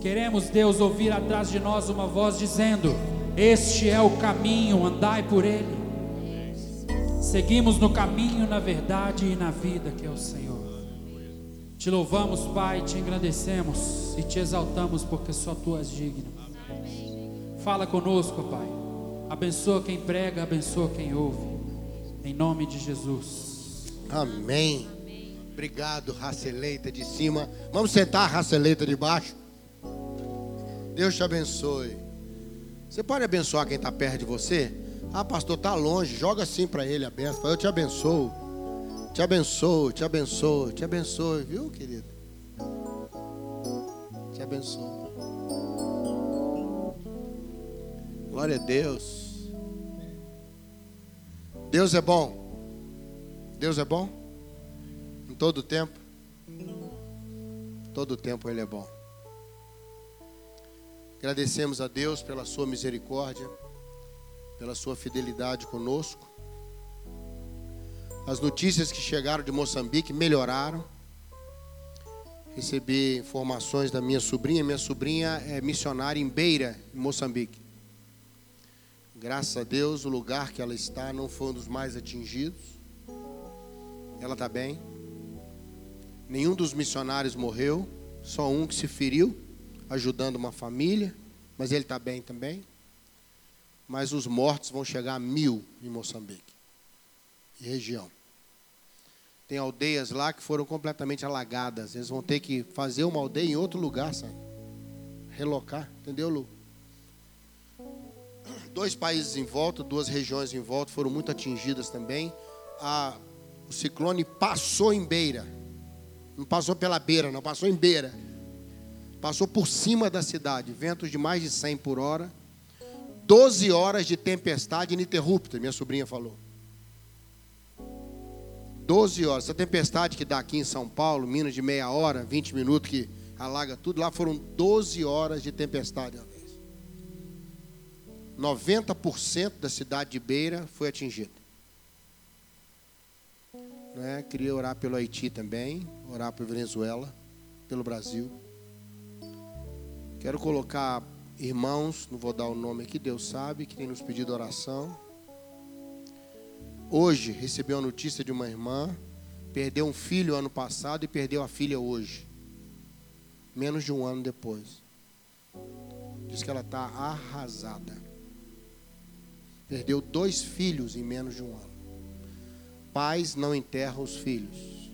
Queremos, Deus, ouvir atrás de nós uma voz dizendo: Este é o caminho, andai por ele. Seguimos no caminho, na verdade e na vida que é o Senhor. Te louvamos, Pai, te engrandecemos e te exaltamos porque só tu és digno. Fala conosco, Pai. Abençoa quem prega, abençoa quem ouve. Em nome de Jesus. Amém. Obrigado, raça eleita de cima. Vamos sentar, raça eleita de baixo. Deus te abençoe. Você pode abençoar quem está perto de você? Ah, pastor, está longe. Joga assim para ele a benção. Eu te abençoo. Te abençoo, te abençoo, te abençoe, viu, querido? Te abençoo. Glória a Deus. Deus é bom. Deus é bom? Em todo tempo? Todo tempo Ele é bom. Agradecemos a Deus pela Sua misericórdia, pela Sua fidelidade conosco. As notícias que chegaram de Moçambique melhoraram. Recebi informações da minha sobrinha. Minha sobrinha é missionária em Beira, em Moçambique. Graças a Deus, o lugar que ela está não foi um dos mais atingidos. Ela está bem. Nenhum dos missionários morreu, só um que se feriu, ajudando uma família, mas ele está bem também. Mas os mortos vão chegar a mil em Moçambique e região. Tem aldeias lá que foram completamente alagadas. Eles vão ter que fazer uma aldeia em outro lugar, sabe? Relocar, entendeu, Lu? Dois países em volta, duas regiões em volta foram muito atingidas também. A, o ciclone passou em beira. Não passou pela beira, não, passou em beira. Passou por cima da cidade, ventos de mais de 100 por hora. 12 horas de tempestade ininterrupta, minha sobrinha falou. 12 horas. Essa tempestade que dá aqui em São Paulo, Minas de meia hora, 20 minutos que alaga tudo, lá foram 12 horas de tempestade vez. 90% da cidade de Beira foi atingida. Né? Queria orar pelo Haiti também, orar por Venezuela, pelo Brasil. Quero colocar irmãos, não vou dar o nome aqui, Deus sabe, que tem nos pedido oração. Hoje recebi uma notícia de uma irmã, perdeu um filho ano passado e perdeu a filha hoje. Menos de um ano depois. Diz que ela está arrasada. Perdeu dois filhos em menos de um ano. Pais não enterram os filhos.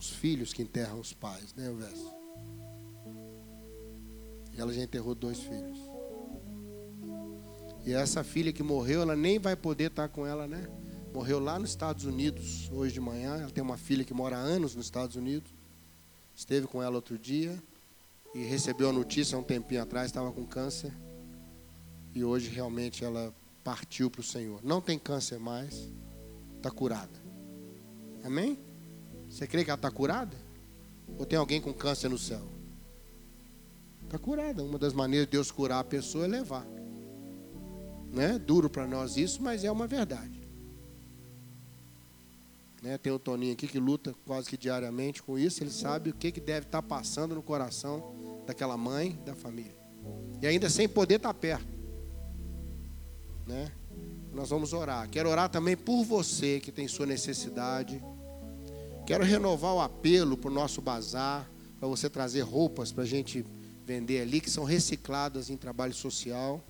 Os filhos que enterram os pais, né, o verso? Ela já enterrou dois filhos. E essa filha que morreu, ela nem vai poder estar com ela, né? Morreu lá nos Estados Unidos hoje de manhã. Ela tem uma filha que mora há anos nos Estados Unidos. Esteve com ela outro dia e recebeu a notícia há um tempinho atrás, estava com câncer. E hoje realmente ela partiu para o Senhor. Não tem câncer mais, está curada. Amém? Você crê que ela está curada? Ou tem alguém com câncer no céu? Está curada. Uma das maneiras de Deus curar a pessoa é levar. Né? Duro para nós isso, mas é uma verdade. Né? Tem o Toninho aqui que luta quase que diariamente com isso. Ele sabe o que, que deve estar tá passando no coração daquela mãe, da família. E ainda sem poder estar tá perto. Né? Nós vamos orar. Quero orar também por você que tem sua necessidade. Quero renovar o apelo para o nosso bazar, para você trazer roupas para a gente vender ali, que são recicladas em trabalho social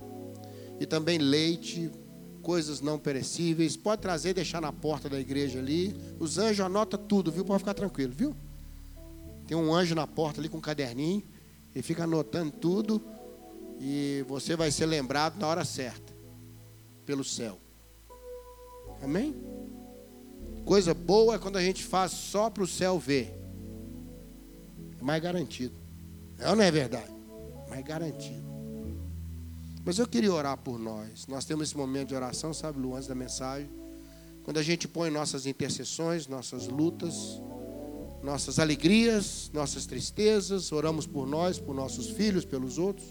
e também leite, coisas não perecíveis. Pode trazer e deixar na porta da igreja ali. Os anjos anotam tudo, viu? Pode ficar tranquilo, viu? Tem um anjo na porta ali com um caderninho. Ele fica anotando tudo. E você vai ser lembrado na hora certa. Pelo céu. Amém? Coisa boa é quando a gente faz só para o céu ver. É mais garantido. É ou não é verdade? Mais garantido. Mas eu queria orar por nós. Nós temos esse momento de oração, sabe, Lu, antes da mensagem. Quando a gente põe nossas intercessões, nossas lutas, nossas alegrias, nossas tristezas, oramos por nós, por nossos filhos, pelos outros.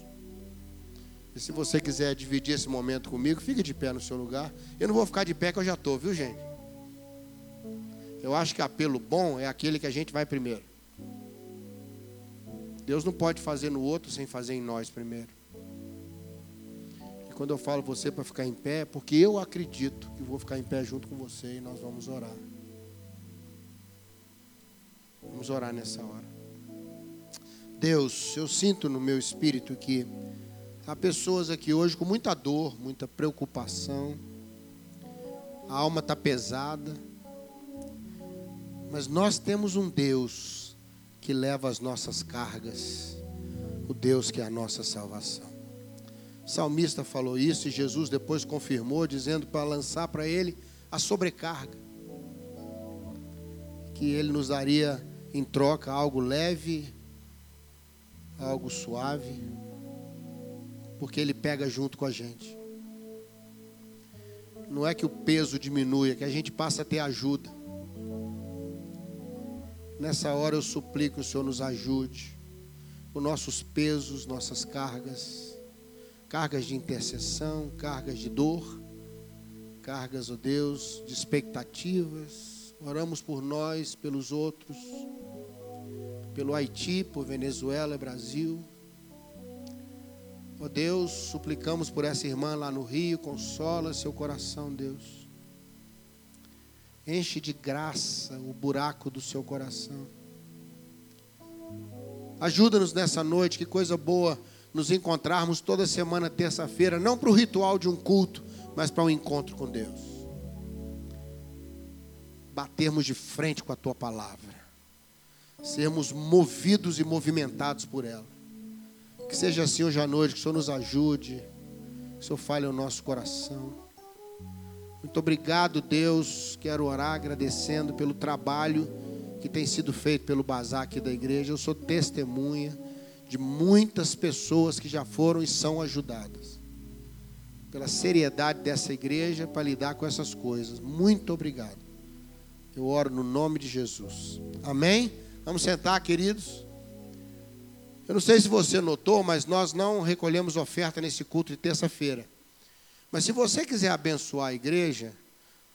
E se você quiser dividir esse momento comigo, fique de pé no seu lugar. Eu não vou ficar de pé que eu já estou, viu gente? Eu acho que apelo bom é aquele que a gente vai primeiro. Deus não pode fazer no outro sem fazer em nós primeiro. E quando eu falo você para ficar em pé, é porque eu acredito que vou ficar em pé junto com você e nós vamos orar. Vamos orar nessa hora. Deus, eu sinto no meu espírito que há pessoas aqui hoje com muita dor, muita preocupação. A alma está pesada. Mas nós temos um Deus que leva as nossas cargas, o Deus que é a nossa salvação. O salmista falou isso e Jesus depois confirmou, dizendo para lançar para ele a sobrecarga, que ele nos daria em troca algo leve, algo suave, porque ele pega junto com a gente. Não é que o peso diminui, é que a gente passa a ter ajuda. Nessa hora eu suplico que o Senhor nos ajude com nossos pesos, nossas cargas, cargas de intercessão, cargas de dor, cargas, ó oh Deus, de expectativas. Oramos por nós, pelos outros, pelo Haiti, por Venezuela, Brasil. Ó oh Deus, suplicamos por essa irmã lá no Rio, consola seu coração, Deus. Enche de graça o buraco do seu coração. Ajuda-nos nessa noite, que coisa boa nos encontrarmos toda semana, terça-feira, não para o ritual de um culto, mas para um encontro com Deus. Batermos de frente com a tua palavra, sermos movidos e movimentados por ela. Que seja assim hoje à noite, que o Senhor nos ajude, que o Senhor fale ao nosso coração. Muito obrigado, Deus. Quero orar agradecendo pelo trabalho que tem sido feito pelo bazar aqui da igreja. Eu sou testemunha de muitas pessoas que já foram e são ajudadas. Pela seriedade dessa igreja para lidar com essas coisas. Muito obrigado. Eu oro no nome de Jesus. Amém? Vamos sentar, queridos. Eu não sei se você notou, mas nós não recolhemos oferta nesse culto de terça-feira. Mas se você quiser abençoar a igreja,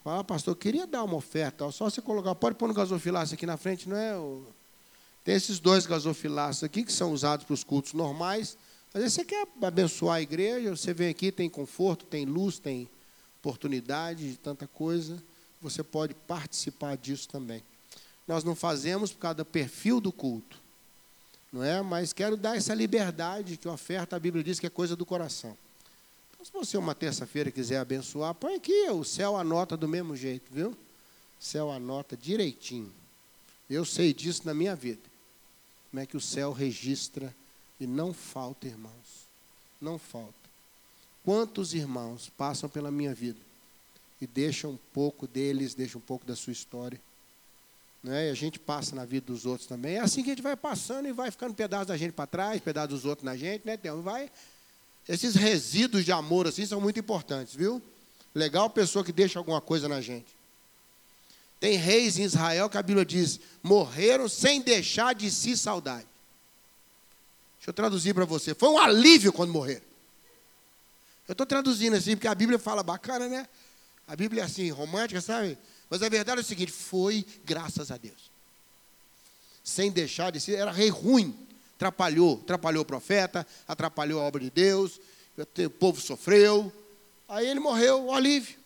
fala, ah, pastor, eu queria dar uma oferta, só você colocar, pode pôr no gasofilaço aqui na frente, não é? Tem esses dois gasofilaços aqui que são usados para os cultos normais. Às vezes você quer abençoar a igreja, você vem aqui, tem conforto, tem luz, tem oportunidade de tanta coisa. Você pode participar disso também. Nós não fazemos por causa do perfil do culto, não é? Mas quero dar essa liberdade que oferta, a Bíblia diz que é coisa do coração. Se você uma terça-feira quiser abençoar, põe aqui, o céu anota do mesmo jeito, viu? O céu anota direitinho. Eu sei disso na minha vida. Como é que o céu registra e não falta, irmãos. Não falta. Quantos irmãos passam pela minha vida e deixam um pouco deles, deixam um pouco da sua história? Né? E a gente passa na vida dos outros também. É assim que a gente vai passando e vai ficando pedaço da gente para trás, pedaço dos outros na gente, né? Então, vai esses resíduos de amor assim são muito importantes, viu? Legal pessoa que deixa alguma coisa na gente. Tem reis em Israel que a Bíblia diz: morreram sem deixar de si saudade. Deixa eu traduzir para você. Foi um alívio quando morreram. Eu estou traduzindo assim, porque a Bíblia fala bacana, né? A Bíblia é assim, romântica, sabe? Mas a verdade é o seguinte: foi graças a Deus. Sem deixar de si, era rei ruim atrapalhou, atrapalhou o profeta, atrapalhou a obra de Deus, o povo sofreu. Aí ele morreu, o alívio.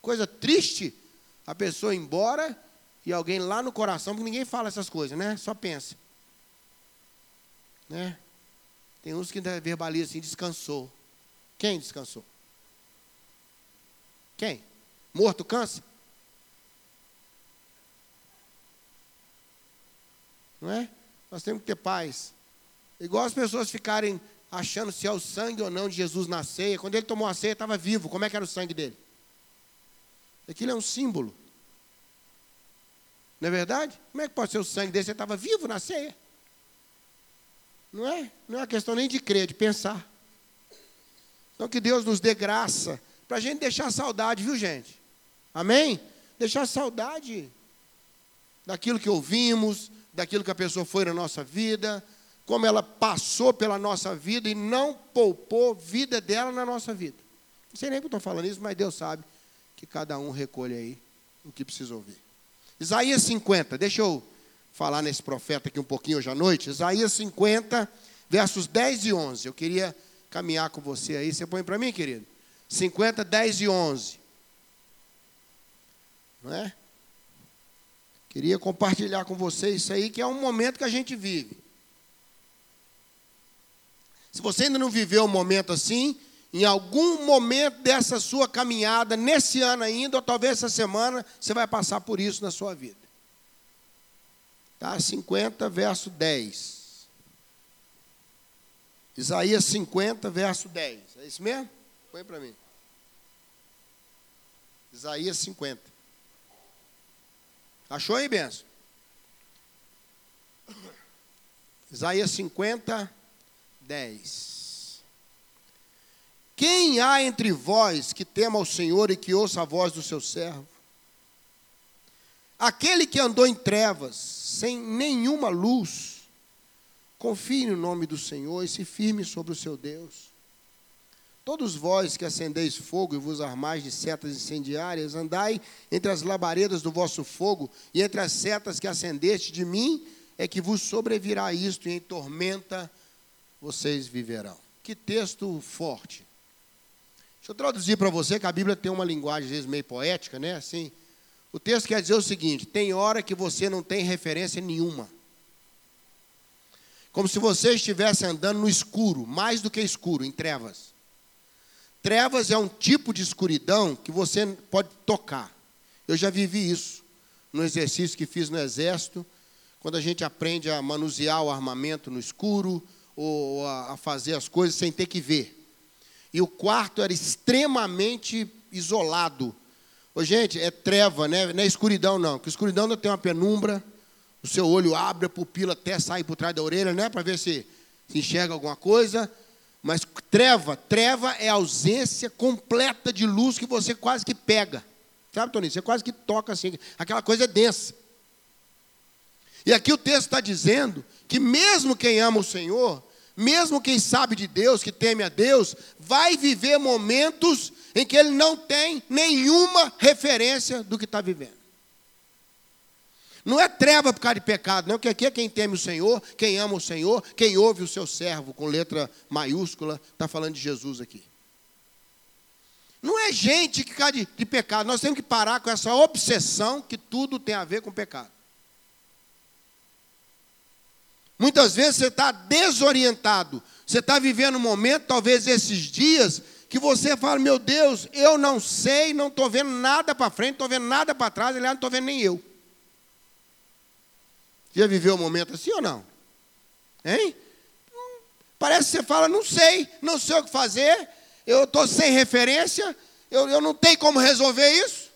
Coisa triste, a pessoa ir embora e alguém lá no coração, porque ninguém fala essas coisas, né? Só pensa. Né? Tem uns que verbalizam assim, descansou. Quem descansou? Quem? Morto cansa? Não é? Nós temos que ter paz. Igual as pessoas ficarem achando se é o sangue ou não de Jesus na ceia. Quando ele tomou a ceia, estava vivo. Como é que era o sangue dele? Aquilo é um símbolo. Não é verdade? Como é que pode ser o sangue dele? Você estava vivo na ceia. Não é? Não é uma questão nem de crer, de pensar. Então que Deus nos dê graça para a gente deixar saudade, viu gente? Amém? Deixar saudade daquilo que ouvimos, daquilo que a pessoa foi na nossa vida, como ela passou pela nossa vida e não poupou vida dela na nossa vida. Não sei nem que eu estou falando isso, mas Deus sabe que cada um recolhe aí o que precisa ouvir. Isaías 50, deixa eu falar nesse profeta aqui um pouquinho hoje à noite. Isaías 50, versos 10 e 11. Eu queria caminhar com você aí. Você põe para mim, querido? 50, 10 e 11. Não é? Queria compartilhar com você isso aí, que é um momento que a gente vive. Se você ainda não viveu um momento assim, em algum momento dessa sua caminhada, nesse ano ainda, ou talvez essa semana, você vai passar por isso na sua vida. Tá? 50, verso 10. Isaías 50, verso 10. É isso mesmo? Põe para mim. Isaías 50. Achou aí, benção? Isaías 50, 10. Quem há entre vós que tema ao Senhor e que ouça a voz do seu servo? Aquele que andou em trevas, sem nenhuma luz, confie no nome do Senhor e se firme sobre o seu Deus. Todos vós que acendeis fogo e vos armais de setas incendiárias, andai entre as labaredas do vosso fogo e entre as setas que acendeste de mim, é que vos sobrevirá isto e em tormenta vocês viverão. Que texto forte. Deixa eu traduzir para você que a Bíblia tem uma linguagem às vezes meio poética, né? Assim, o texto quer dizer o seguinte: tem hora que você não tem referência nenhuma. Como se você estivesse andando no escuro, mais do que escuro, em trevas. Trevas é um tipo de escuridão que você pode tocar. Eu já vivi isso no exercício que fiz no exército, quando a gente aprende a manusear o armamento no escuro, ou a fazer as coisas sem ter que ver. E o quarto era extremamente isolado. Ô, gente, é treva, né? não é escuridão, não. Porque escuridão não tem uma penumbra, o seu olho abre, a pupila até sai por trás da orelha, né? Para ver se, se enxerga alguma coisa. Mas treva, treva é ausência completa de luz que você quase que pega. Sabe, Toninho? Você quase que toca assim. Aquela coisa é densa. E aqui o texto está dizendo que mesmo quem ama o Senhor, mesmo quem sabe de Deus, que teme a Deus, vai viver momentos em que ele não tem nenhuma referência do que está vivendo. Não é treva por causa de pecado, não, porque aqui é quem teme o Senhor, quem ama o Senhor, quem ouve o seu servo, com letra maiúscula, está falando de Jesus aqui. Não é gente que cai de, de pecado, nós temos que parar com essa obsessão que tudo tem a ver com pecado. Muitas vezes você está desorientado. Você está vivendo um momento, talvez esses dias, que você fala: Meu Deus, eu não sei, não estou vendo nada para frente, não estou vendo nada para trás, aliás, não estou vendo nem eu. Já viveu um momento assim ou não? Hein? Parece que você fala: Não sei, não sei o que fazer, eu estou sem referência, eu, eu não tenho como resolver isso.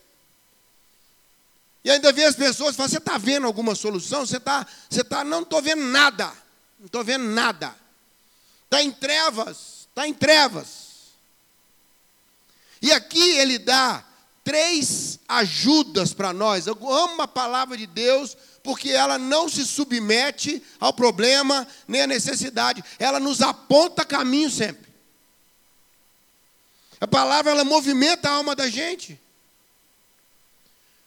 E ainda vê as pessoas falam, você está vendo alguma solução? Você está, você está, não estou vendo nada. Não estou vendo nada. Está em trevas, está em trevas. E aqui ele dá três ajudas para nós. Eu amo a palavra de Deus, porque ela não se submete ao problema nem à necessidade. Ela nos aponta caminho sempre. A palavra ela movimenta a alma da gente.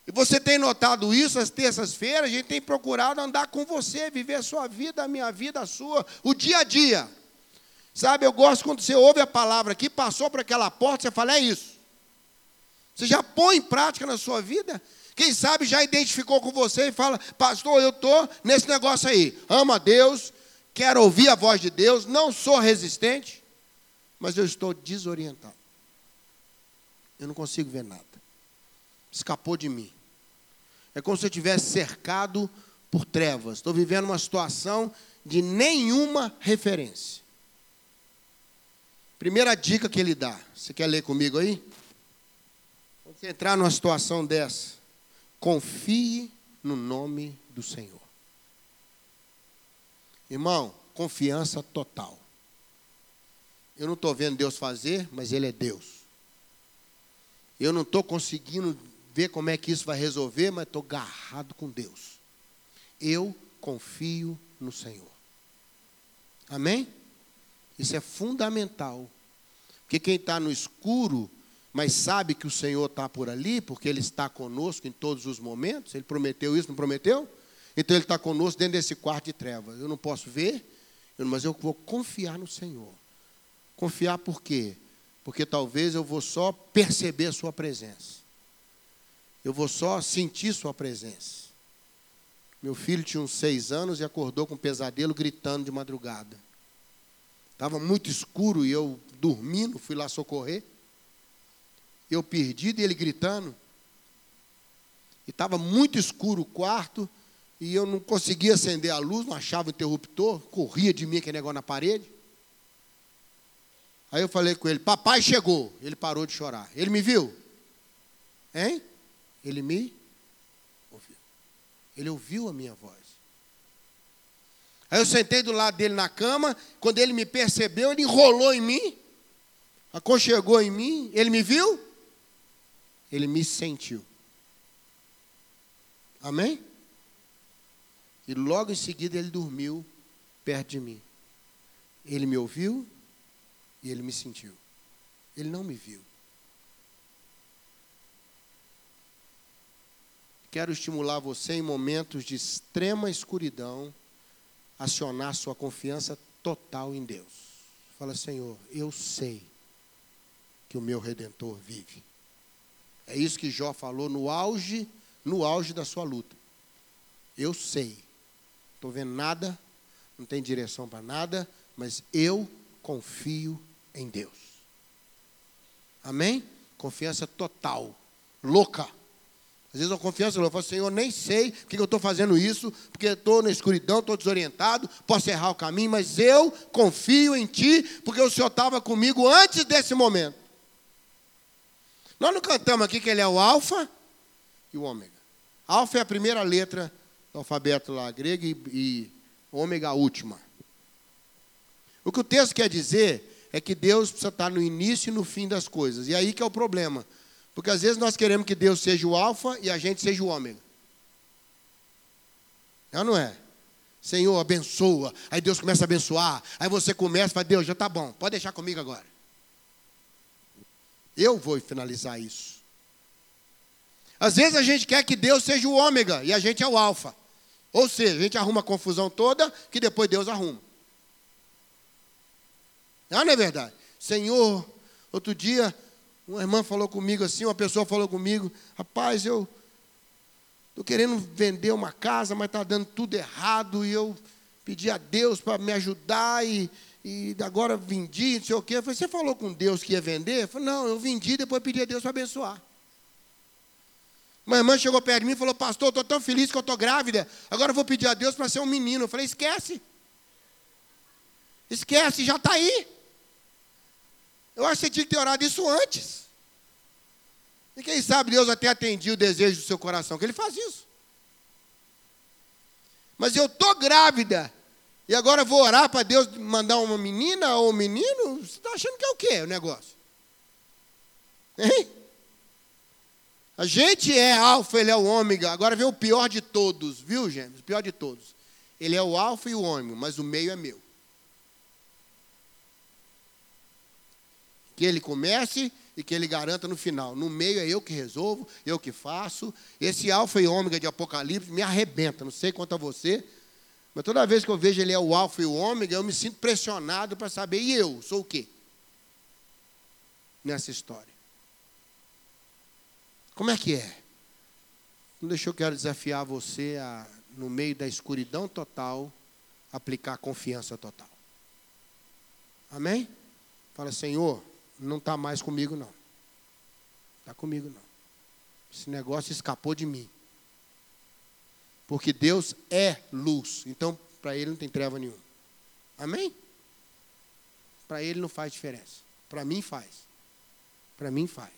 E você tem notado isso às terças-feiras? A gente tem procurado andar com você, viver a sua vida, a minha vida, a sua, o dia a dia. Sabe, eu gosto quando você ouve a palavra aqui, passou por aquela porta, você fala, é isso. Você já põe em prática na sua vida? Quem sabe já identificou com você e fala, pastor, eu estou nesse negócio aí. Amo a Deus, quero ouvir a voz de Deus, não sou resistente, mas eu estou desorientado. Eu não consigo ver nada. Escapou de mim. É como se eu estivesse cercado por trevas. Estou vivendo uma situação de nenhuma referência. Primeira dica que ele dá. Você quer ler comigo aí? Quando você entrar numa situação dessa, confie no nome do Senhor. Irmão, confiança total. Eu não estou vendo Deus fazer, mas Ele é Deus. Eu não estou conseguindo ver como é que isso vai resolver, mas estou agarrado com Deus. Eu confio no Senhor. Amém? Isso é fundamental. Porque quem está no escuro, mas sabe que o Senhor está por ali, porque Ele está conosco em todos os momentos, Ele prometeu isso, não prometeu? Então Ele está conosco dentro desse quarto de trevas. Eu não posso ver, mas eu vou confiar no Senhor. Confiar por quê? Porque talvez eu vou só perceber a Sua presença. Eu vou só sentir Sua presença. Meu filho tinha uns seis anos e acordou com um pesadelo gritando de madrugada. Estava muito escuro e eu dormindo, fui lá socorrer. Eu perdido e ele gritando. E estava muito escuro o quarto e eu não conseguia acender a luz, não achava o interruptor, corria de mim aquele negócio na parede. Aí eu falei com ele: Papai chegou. Ele parou de chorar. Ele me viu? Hein? Ele me ouviu. Ele ouviu a minha voz. Aí eu sentei do lado dele na cama. Quando ele me percebeu, ele enrolou em mim, aconchegou em mim. Ele me viu? Ele me sentiu. Amém? E logo em seguida ele dormiu perto de mim. Ele me ouviu e ele me sentiu. Ele não me viu. Quero estimular você em momentos de extrema escuridão, acionar sua confiança total em Deus. Fala, Senhor, eu sei que o meu redentor vive. É isso que Jó falou no auge, no auge da sua luta. Eu sei estou vendo nada, não tem direção para nada, mas eu confio em Deus. Amém? Confiança total, louca. Às vezes uma confiança louca, eu falo, Senhor, nem sei porque eu estou fazendo isso, porque estou na escuridão, estou desorientado, posso errar o caminho, mas eu confio em Ti, porque o Senhor estava comigo antes desse momento. Nós não cantamos aqui que Ele é o Alfa e o Ômega. Alfa é a primeira letra do alfabeto lá grego e, e ômega a última. O que o texto quer dizer é que Deus precisa estar no início e no fim das coisas. E aí que é o problema. Porque às vezes nós queremos que Deus seja o alfa e a gente seja o ômega. É não é? Senhor, abençoa. Aí Deus começa a abençoar. Aí você começa e fala, Deus, já está bom. Pode deixar comigo agora. Eu vou finalizar isso. Às vezes a gente quer que Deus seja o ômega e a gente é o alfa. Ou seja, a gente arruma a confusão toda que depois Deus arruma. Ah, não é verdade? Senhor, outro dia, uma irmã falou comigo assim, uma pessoa falou comigo, rapaz, eu estou querendo vender uma casa, mas está dando tudo errado, e eu pedi a Deus para me ajudar, e, e agora vendi, não sei o quê. Eu falei, você falou com Deus que ia vender? Eu falei, não, eu vendi, depois pedi a Deus para abençoar. Uma irmã chegou perto de mim e falou: Pastor, estou tão feliz que eu estou grávida. Agora eu vou pedir a Deus para ser um menino. Eu falei: Esquece. Esquece, já está aí. Eu acho que você tinha que ter orado isso antes. E quem sabe Deus até atendia o desejo do seu coração, que Ele faz isso. Mas eu estou grávida. E agora vou orar para Deus mandar uma menina ou um menino? Você está achando que é o quê o negócio? Hein? A gente é alfa, ele é o ômega. Agora vem o pior de todos, viu, gêmeos? O pior de todos. Ele é o alfa e o ômega, mas o meio é meu. Que ele comece e que ele garanta no final. No meio é eu que resolvo, eu que faço. Esse alfa e ômega de Apocalipse me arrebenta, não sei quanto a você, mas toda vez que eu vejo ele é o alfa e o ômega, eu me sinto pressionado para saber, e eu, sou o quê? Nessa história. Como é que é? Não deixa eu quero desafiar você a, no meio da escuridão total, aplicar confiança total. Amém? Fala, Senhor, não está mais comigo não. Está comigo não. Esse negócio escapou de mim. Porque Deus é luz. Então, para Ele não tem treva nenhuma. Amém? Para Ele não faz diferença. Para mim faz. Para mim faz.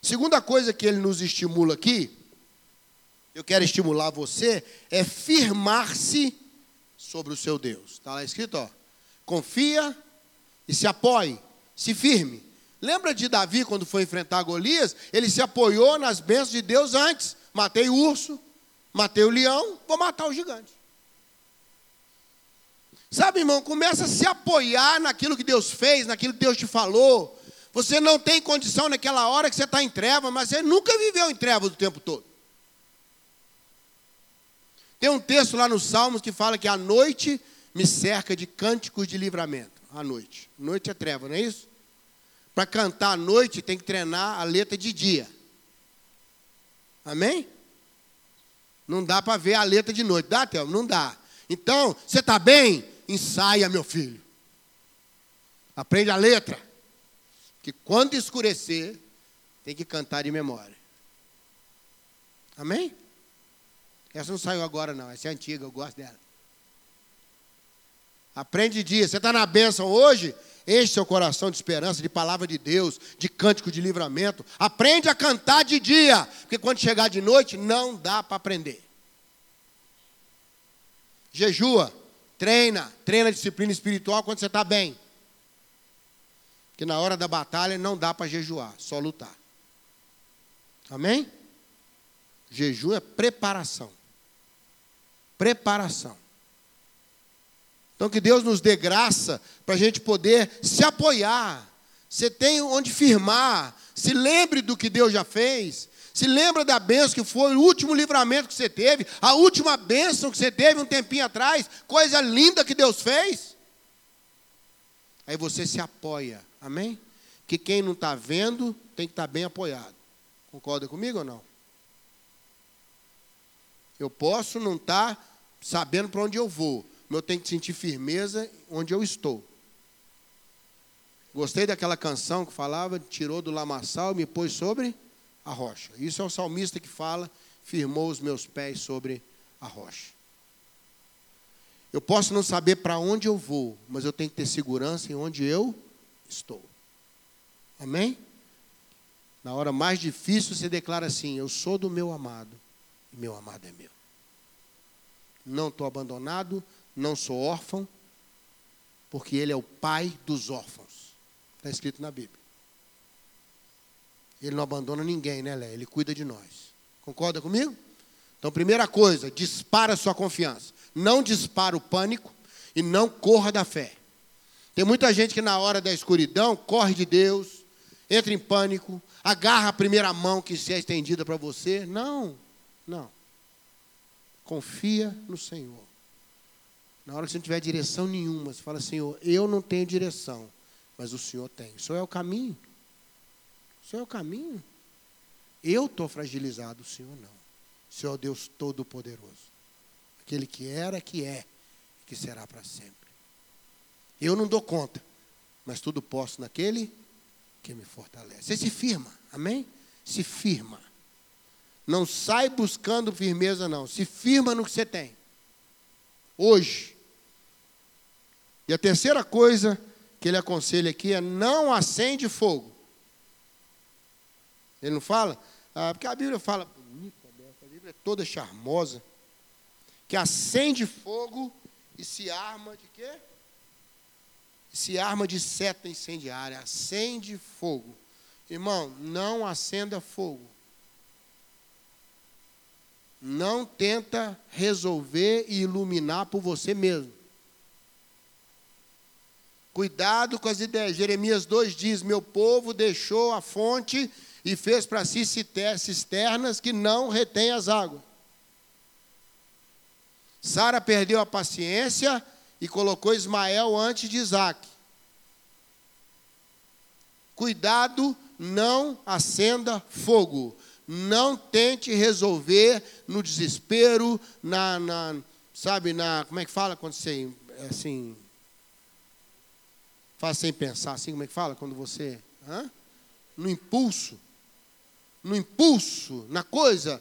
Segunda coisa que ele nos estimula aqui, eu quero estimular você, é firmar-se sobre o seu Deus. Está lá escrito, ó. Confia e se apoie, se firme. Lembra de Davi quando foi enfrentar Golias? Ele se apoiou nas bênçãos de Deus antes. Matei o urso, matei o leão, vou matar o gigante. Sabe, irmão, começa a se apoiar naquilo que Deus fez, naquilo que Deus te falou. Você não tem condição naquela hora que você está em treva, mas você nunca viveu em treva o tempo todo. Tem um texto lá nos Salmos que fala que a noite me cerca de cânticos de livramento. A noite. Noite é treva, não é isso? Para cantar à noite tem que treinar a letra de dia. Amém? Não dá para ver a letra de noite. Dá, Théo? Não dá. Então, você está bem? Ensaia, meu filho. Aprende a letra. Que quando escurecer, tem que cantar de memória. Amém? Essa não saiu agora, não. Essa é antiga, eu gosto dela. Aprende dia. Você está na bênção hoje? Enche seu coração de esperança, de palavra de Deus, de cântico de livramento. Aprende a cantar de dia, porque quando chegar de noite, não dá para aprender. Jejua, treina, treina disciplina espiritual quando você está bem. Que na hora da batalha não dá para jejuar, só lutar. Amém? Jejum é preparação. Preparação. Então que Deus nos dê graça para a gente poder se apoiar. Você tem onde firmar. Se lembre do que Deus já fez. Se lembra da bênção que foi o último livramento que você teve, a última bênção que você teve um tempinho atrás, coisa linda que Deus fez. Aí você se apoia, amém? Que quem não está vendo tem que estar tá bem apoiado. Concorda comigo ou não? Eu posso não estar tá sabendo para onde eu vou, eu tenho que sentir firmeza onde eu estou. Gostei daquela canção que falava, tirou do lamaçal e me pôs sobre a rocha. Isso é o salmista que fala, firmou os meus pés sobre a rocha. Eu posso não saber para onde eu vou, mas eu tenho que ter segurança em onde eu estou. Amém? Na hora mais difícil, você declara assim: Eu sou do meu amado, e meu amado é meu não estou abandonado, não sou órfão, porque Ele é o Pai dos órfãos. Está escrito na Bíblia. Ele não abandona ninguém, né, Lé? Ele cuida de nós. Concorda comigo? Então, primeira coisa, dispara a sua confiança. Não dispara o pânico e não corra da fé. Tem muita gente que na hora da escuridão corre de Deus, entra em pânico, agarra a primeira mão que se é estendida para você. Não, não. Confia no Senhor. Na hora que você não tiver direção nenhuma, você fala, Senhor, eu não tenho direção, mas o Senhor tem. O Senhor é o caminho. O Senhor é o caminho. Eu estou fragilizado, o Senhor não. O Senhor é o Deus Todo-Poderoso. Aquele que era, que é, que será para sempre. Eu não dou conta, mas tudo posso naquele que me fortalece. Você se firma, amém? Se firma. Não sai buscando firmeza, não. Se firma no que você tem. Hoje. E a terceira coisa que ele aconselha aqui é não acende fogo. Ele não fala? Ah, porque a Bíblia fala, bonita, a Bíblia é toda charmosa, que acende fogo e se arma de quê? Se arma de seta incendiária, acende fogo. Irmão, não acenda fogo não tenta resolver e iluminar por você mesmo. Cuidado com as ideias. Jeremias 2 diz: Meu povo deixou a fonte e fez para si cisternas que não retêm as águas. Sara perdeu a paciência e colocou Ismael antes de Isaac. Cuidado, não acenda fogo. Não tente resolver no desespero, na, na, sabe, na, como é que fala quando você, assim, faz sem pensar, assim, como é que fala quando você, hã? no impulso, no impulso, na coisa,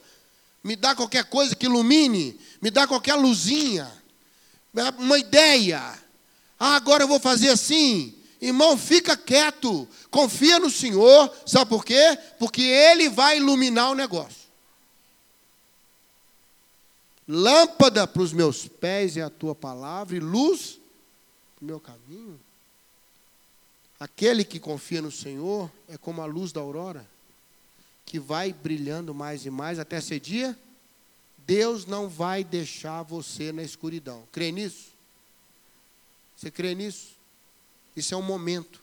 me dá qualquer coisa que ilumine, me dá qualquer luzinha, uma ideia, ah, agora eu vou fazer assim, Irmão, fica quieto, confia no Senhor, sabe por quê? Porque Ele vai iluminar o negócio. Lâmpada para os meus pés é a tua palavra, e luz para o meu caminho. Aquele que confia no Senhor é como a luz da aurora, que vai brilhando mais e mais até ser dia. Deus não vai deixar você na escuridão. Crê nisso? Você crê nisso? Isso é um momento.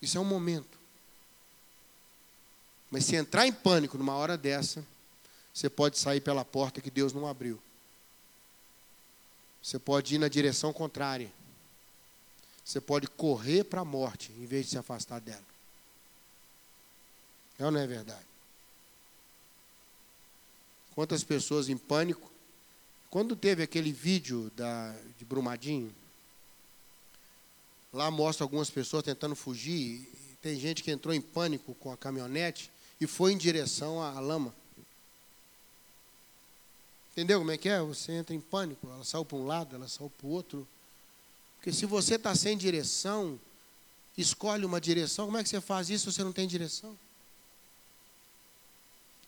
Isso é um momento. Mas se entrar em pânico numa hora dessa, você pode sair pela porta que Deus não abriu. Você pode ir na direção contrária. Você pode correr para a morte em vez de se afastar dela. É ou não é verdade? Quantas pessoas em pânico. Quando teve aquele vídeo da, de Brumadinho, lá mostra algumas pessoas tentando fugir. Tem gente que entrou em pânico com a caminhonete e foi em direção à lama. Entendeu como é que é? Você entra em pânico, ela saiu para um lado, ela saiu para o outro. Porque se você está sem direção, escolhe uma direção, como é que você faz isso se você não tem direção?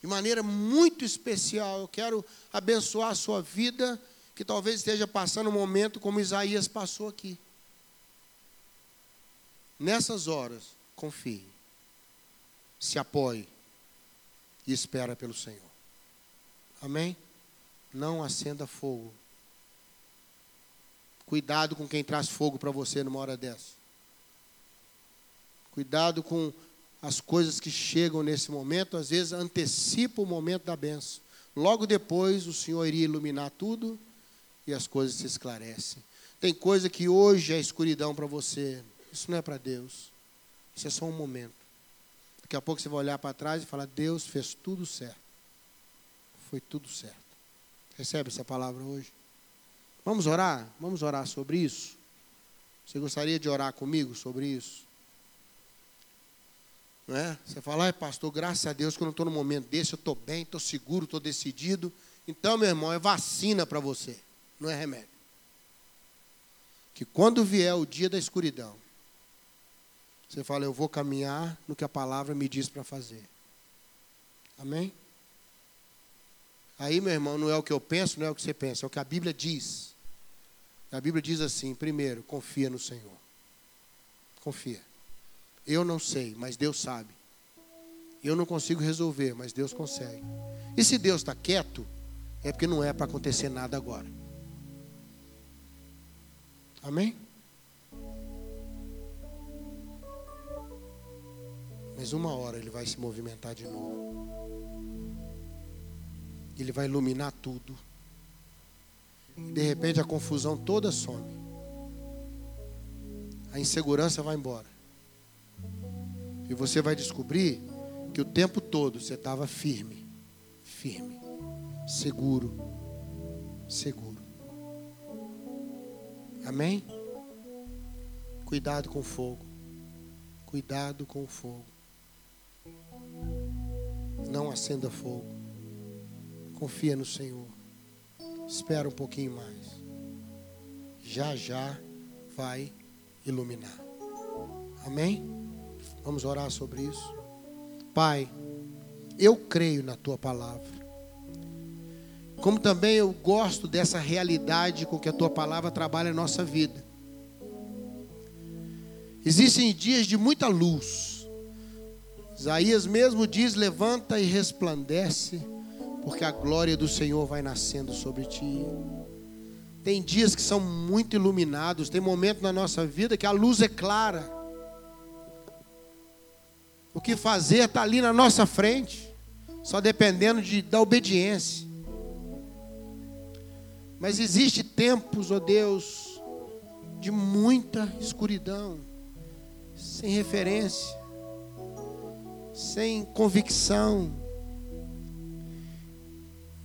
De maneira muito especial, eu quero abençoar a sua vida, que talvez esteja passando um momento como Isaías passou aqui. Nessas horas, confie, se apoie e espera pelo Senhor. Amém? não acenda fogo. Cuidado com quem traz fogo para você numa hora dessa. Cuidado com as coisas que chegam nesse momento, às vezes antecipa o momento da benção. Logo depois o Senhor iria iluminar tudo e as coisas se esclarecem. Tem coisa que hoje é escuridão para você. Isso não é para Deus. Isso é só um momento. Daqui a pouco você vai olhar para trás e falar: Deus fez tudo certo. Foi tudo certo. Recebe essa palavra hoje? Vamos orar? Vamos orar sobre isso? Você gostaria de orar comigo sobre isso? Não é? Você fala, ah, pastor, graças a Deus que eu não estou no momento desse, eu estou bem, estou seguro, estou decidido. Então, meu irmão, é vacina para você, não é remédio. Que quando vier o dia da escuridão, você fala, eu vou caminhar no que a palavra me diz para fazer. Amém? Aí, meu irmão, não é o que eu penso, não é o que você pensa, é o que a Bíblia diz. A Bíblia diz assim: primeiro, confia no Senhor. Confia. Eu não sei, mas Deus sabe. Eu não consigo resolver, mas Deus consegue. E se Deus está quieto, é porque não é para acontecer nada agora. Amém? Mas uma hora ele vai se movimentar de novo. Ele vai iluminar tudo. De repente a confusão toda some. A insegurança vai embora. E você vai descobrir que o tempo todo você estava firme, firme, seguro, seguro. Amém? Cuidado com o fogo. Cuidado com o fogo. Não acenda fogo. Confia no Senhor. Espera um pouquinho mais. Já já vai iluminar. Amém? Vamos orar sobre isso. Pai, eu creio na tua palavra. Como também eu gosto dessa realidade com que a tua palavra trabalha em nossa vida. Existem dias de muita luz. Isaías mesmo diz: levanta e resplandece porque a glória do Senhor vai nascendo sobre ti. Tem dias que são muito iluminados, tem momentos na nossa vida que a luz é clara. O que fazer está ali na nossa frente, só dependendo de, da obediência. Mas existe tempos, ó oh Deus, de muita escuridão, sem referência, sem convicção,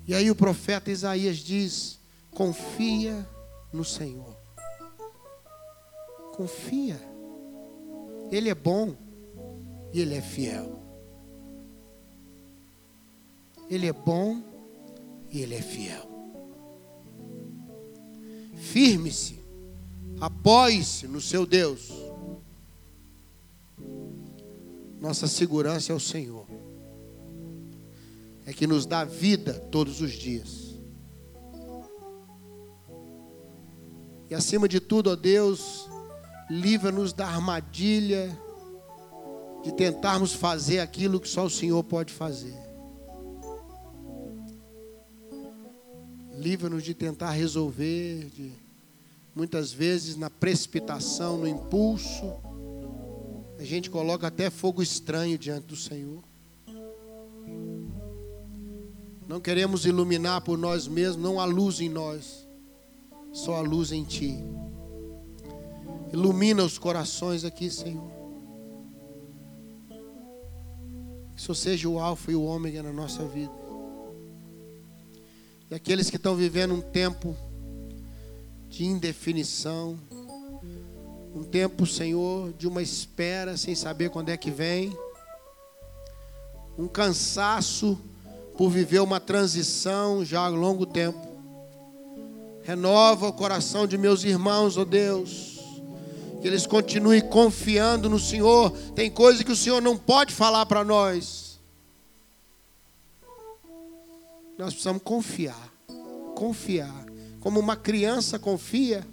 e aí o profeta Isaías diz: confia no Senhor. Confia. Ele é bom e ele é fiel. Ele é bom e ele é fiel. Firme-se, apoie-se no seu Deus. Nossa segurança é o Senhor é que nos dá vida todos os dias. E acima de tudo, ó Deus, livra-nos da armadilha de tentarmos fazer aquilo que só o Senhor pode fazer. Livra-nos de tentar resolver, de muitas vezes na precipitação, no impulso, a gente coloca até fogo estranho diante do Senhor. Não queremos iluminar por nós mesmos, não há luz em nós. Só a luz em Ti. Ilumina os corações aqui, Senhor. Que isso seja o Alfa e o Ômega na nossa vida. E aqueles que estão vivendo um tempo de indefinição, um tempo, Senhor, de uma espera sem saber quando é que vem, um cansaço por viver uma transição já há longo tempo. Renova o coração de meus irmãos, ó oh Deus. Que eles continuem confiando no Senhor. Tem coisa que o Senhor não pode falar para nós. Nós precisamos confiar. Confiar. Como uma criança confia.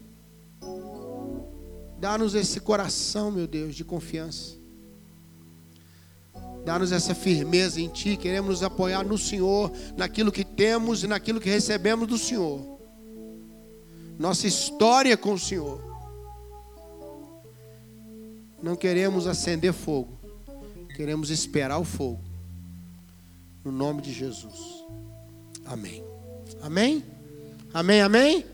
Dá-nos esse coração, meu Deus, de confiança. Dá-nos essa firmeza em Ti. Queremos nos apoiar no Senhor, naquilo que temos e naquilo que recebemos do Senhor nossa história com o Senhor. Não queremos acender fogo, queremos esperar o fogo. No nome de Jesus. Amém. Amém? Amém, amém?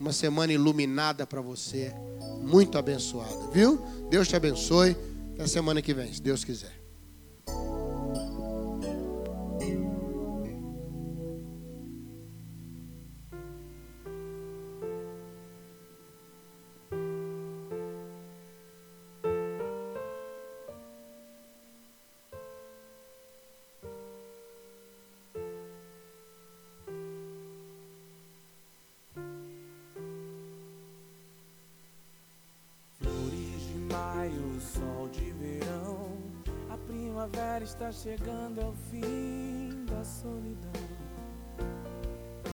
Uma semana iluminada para você, muito abençoada, viu? Deus te abençoe. Até semana que vem, se Deus quiser. Chegando ao fim.